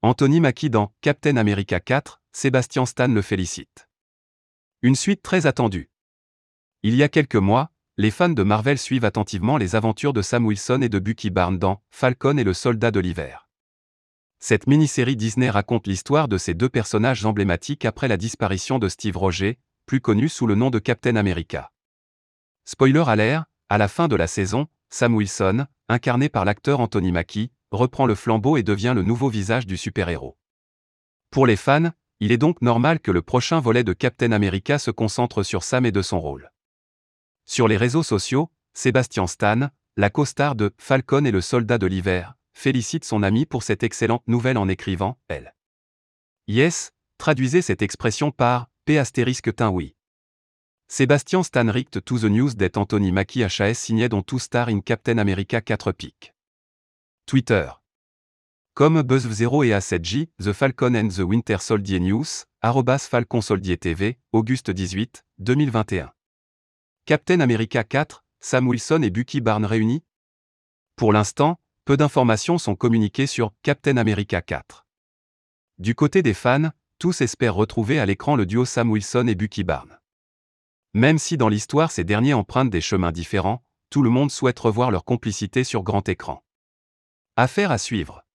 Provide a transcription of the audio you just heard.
Anthony Mackie dans Captain America 4, Sébastien Stan le félicite. Une suite très attendue. Il y a quelques mois, les fans de Marvel suivent attentivement les aventures de Sam Wilson et de Bucky Barnes dans Falcon et le soldat de l'hiver. Cette mini-série Disney raconte l'histoire de ces deux personnages emblématiques après la disparition de Steve Roger, plus connu sous le nom de Captain America. Spoiler alert, à la fin de la saison, Sam Wilson, incarné par l'acteur Anthony Mackie, reprend le flambeau et devient le nouveau visage du super-héros. Pour les fans, il est donc normal que le prochain volet de Captain America se concentre sur Sam et de son rôle. Sur les réseaux sociaux, Sébastien Stan, la co-star de Falcon et le soldat de l'hiver, félicite son ami pour cette excellente nouvelle en écrivant Elle. Yes, traduisez cette expression par P astérisque oui. Sébastien Stan richt to the news that Anthony Mackie HAS signait dont tout star in Captain America 4 pic. Twitter. Comme Buzz0 et A7J, The Falcon and the Winter Soldier News, arrobas Falcon Soldier TV, Auguste 18, 2021. Captain America 4, Sam Wilson et Bucky Barnes réunis Pour l'instant, peu d'informations sont communiquées sur Captain America 4. Du côté des fans, tous espèrent retrouver à l'écran le duo Sam Wilson et Bucky Barnes. Même si dans l'histoire ces derniers empruntent des chemins différents, tout le monde souhaite revoir leur complicité sur grand écran. Affaire à suivre.